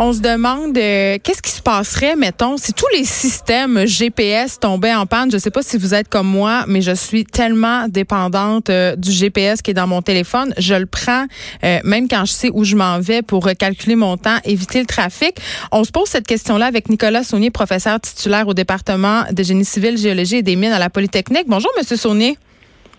On se demande euh, qu'est-ce qui se passerait, mettons, si tous les systèmes GPS tombaient en panne? Je sais pas si vous êtes comme moi, mais je suis tellement dépendante euh, du GPS qui est dans mon téléphone. Je le prends euh, même quand je sais où je m'en vais pour calculer mon temps, éviter le trafic. On se pose cette question-là avec Nicolas Saunier, professeur titulaire au département de génie civil, géologie et des mines à la Polytechnique. Bonjour, Monsieur Saunier.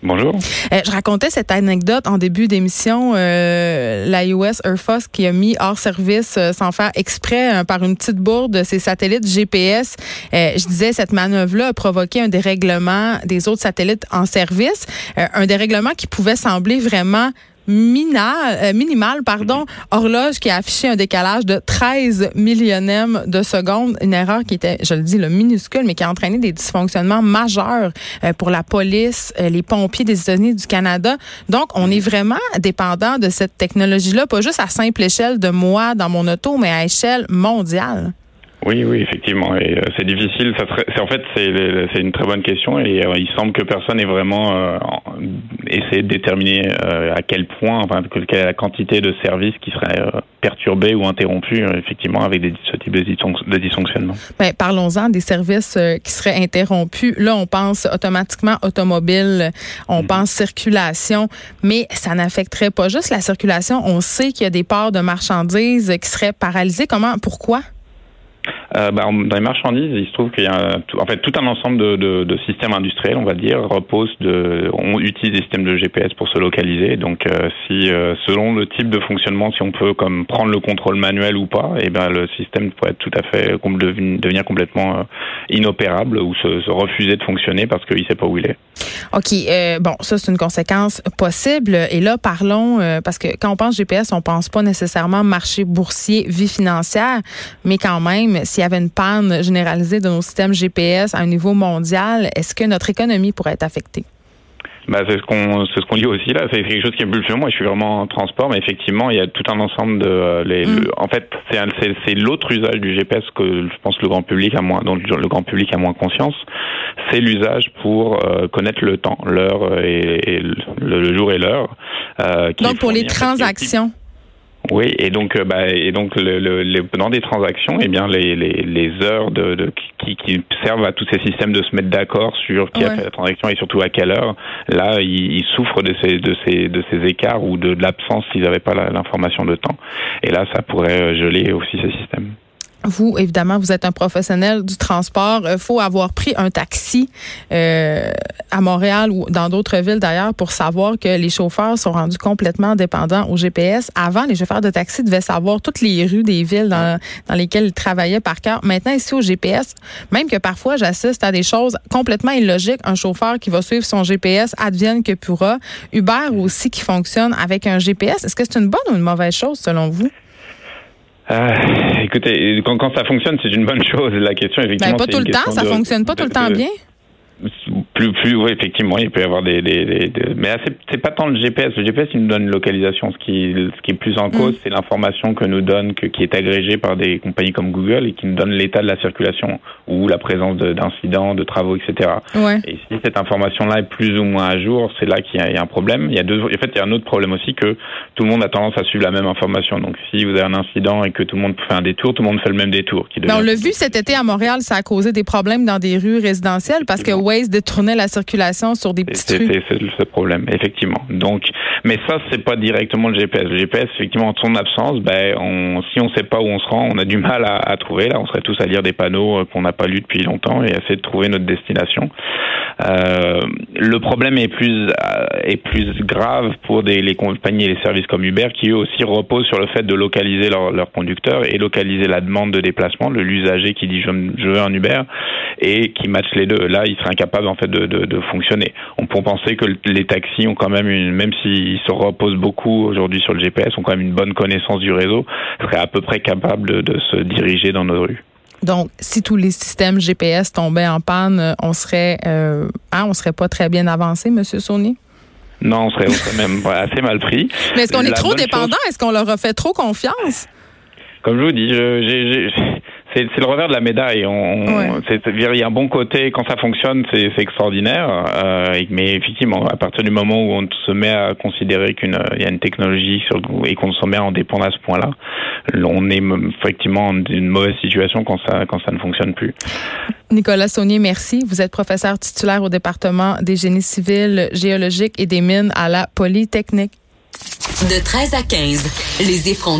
Bonjour. Euh, je racontais cette anecdote en début d'émission. Euh, la US Air Force qui a mis hors service euh, sans faire exprès euh, par une petite bourde ses satellites GPS. je disais cette manœuvre-là a provoqué un dérèglement des autres satellites en service, un dérèglement qui pouvait sembler vraiment minal, euh, minimal, pardon, horloge qui a affiché un décalage de 13 millionièmes de seconde, une erreur qui était, je le dis, le minuscule, mais qui a entraîné des dysfonctionnements majeurs euh, pour la police, euh, les pompiers des États-Unis du Canada. Donc, on est vraiment dépendant de cette technologie-là, pas juste à simple échelle de moi dans mon auto, mais à échelle mondiale. Oui, oui, effectivement. C'est difficile. En fait c'est une très bonne question et il semble que personne n'ait vraiment essayé de déterminer à quel point, enfin, quelle est la quantité de services qui seraient perturbés ou interrompus, effectivement, avec des, ce type de, dysfonctionnement. Ben, parlons-en des services qui seraient interrompus. Là, on pense automatiquement automobile, on mhm. pense circulation, mais ça n'affecterait pas juste la circulation. On sait qu'il y a des ports de marchandises qui seraient paralysés. Comment, pourquoi? Euh, bah, dans les marchandises, il se trouve qu'il y a en fait tout un ensemble de, de, de, systèmes industriels, on va dire, repose de, on utilise des systèmes de GPS pour se localiser. Donc, euh, si euh, selon le type de fonctionnement, si on peut comme prendre le contrôle manuel ou pas, et eh ben le système pourrait être tout à fait devenir complètement euh, inopérable ou se, se, refuser de fonctionner parce qu'il sait pas où il est. Ok, bon, ça c'est une conséquence possible. Et là, parlons parce que quand on pense GPS, on pense pas nécessairement marché boursier, vie financière, mais quand même s'il y avait une panne généralisée de nos systèmes GPS à un niveau mondial, est-ce que notre économie pourrait être affectée? Bah, c'est ce qu'on c'est ce qu'on dit aussi là. C'est quelque chose qui est plus moi. Je suis vraiment en transport, mais effectivement, il y a tout un ensemble de euh, les. Mm. en fait, c'est c'est l'autre usage du GPS que je pense le grand public a moins dont le grand public a moins conscience. C'est l'usage pour euh, connaître le temps, l'heure et, le, jour et l'heure. Euh, Donc pour les transactions. Oui, et donc, euh, bah, et donc le, le, dans des transactions, eh bien, les, les, les heures de, de qui, qui, servent à tous ces systèmes de se mettre d'accord sur qui a fait la transaction et surtout à quelle heure, là, ils, ils souffrent de ces, de ces, de ces écarts ou de, de l'absence s'ils n'avaient pas l'information de temps. Et là, ça pourrait euh, geler aussi ces systèmes. Vous, évidemment, vous êtes un professionnel du transport. Il faut avoir pris un taxi euh, à Montréal ou dans d'autres villes d'ailleurs pour savoir que les chauffeurs sont rendus complètement dépendants au GPS. Avant, les chauffeurs de taxi devaient savoir toutes les rues des villes dans, dans lesquelles ils travaillaient par cœur. Maintenant, ici au GPS, même que parfois j'assiste à des choses complètement illogiques. Un chauffeur qui va suivre son GPS advienne que pourra. Uber aussi qui fonctionne avec un GPS. Est-ce que c'est une bonne ou une mauvaise chose selon vous? Euh, écoutez, quand, quand, ça fonctionne, c'est une bonne chose. La question, effectivement, ben, pas tout le temps, ça fonctionne pas tout le temps bien plus, plus, oui, effectivement, il peut y avoir des, des, des, mais c'est pas tant le GPS. Le GPS, il nous donne une localisation. Ce qui, ce qui est plus en cause, mm. c'est l'information que nous donne, que, qui est agrégée par des compagnies comme Google et qui nous donne l'état de la circulation ou la présence d'incidents, de, travaux, etc. Ouais. Et si cette information-là est plus ou moins à jour, c'est là qu'il y, y, a un problème. Il y a deux, en fait, il y a un autre problème aussi que tout le monde a tendance à suivre la même information. Donc, si vous avez un incident et que tout le monde fait un détour, tout le monde fait le même détour. Qui on l'a vu cet été à Montréal, ça a causé des problèmes dans des rues résidentielles parce que Waze détournait la circulation sur des petits trucs. C'est ce problème, effectivement. Donc, mais ça, c'est pas directement le GPS. Le GPS, effectivement, en son absence, ben, on, si on sait pas où on se rend, on a du mal à, à trouver. Là, on serait tous à lire des panneaux euh, qu'on n'a pas lus depuis longtemps et essayer de trouver notre destination. Euh, le problème est plus euh, est plus grave pour des, les compagnies et les services comme Uber qui eux aussi reposent sur le fait de localiser leurs leur conducteurs et localiser la demande de déplacement, l'usager qui dit je, je veux un Uber et qui match les deux. Là, il serait incapable en fait de de, de, de, fonctionner. On peut penser que les taxis ont quand même une, même s'ils se reposent beaucoup aujourd'hui sur le GPS, ont quand même une bonne connaissance du réseau, seraient à peu près capables de, de se diriger dans nos rues. Donc, si tous les systèmes GPS tombaient en panne, on serait, euh, hein, on serait pas très bien avancé, Monsieur Sony? Non, on serait, on serait même assez mal pris. Mais est-ce qu'on est trop dépendant? Est-ce qu'on leur a fait trop confiance? Comme je vous dis, j'ai c'est le revers de la médaille. On, ouais. il y a un bon côté quand ça fonctionne, c'est extraordinaire. Euh, mais effectivement, à partir du moment où on se met à considérer qu'il y a une technologie sur, et qu'on se met à en dépendre à ce point-là, on est effectivement dans une mauvaise situation quand ça quand ça ne fonctionne plus. Nicolas Saunier, merci. Vous êtes professeur titulaire au département des génies civils, géologiques et des mines à la Polytechnique. De 13 à 15, les effrontés.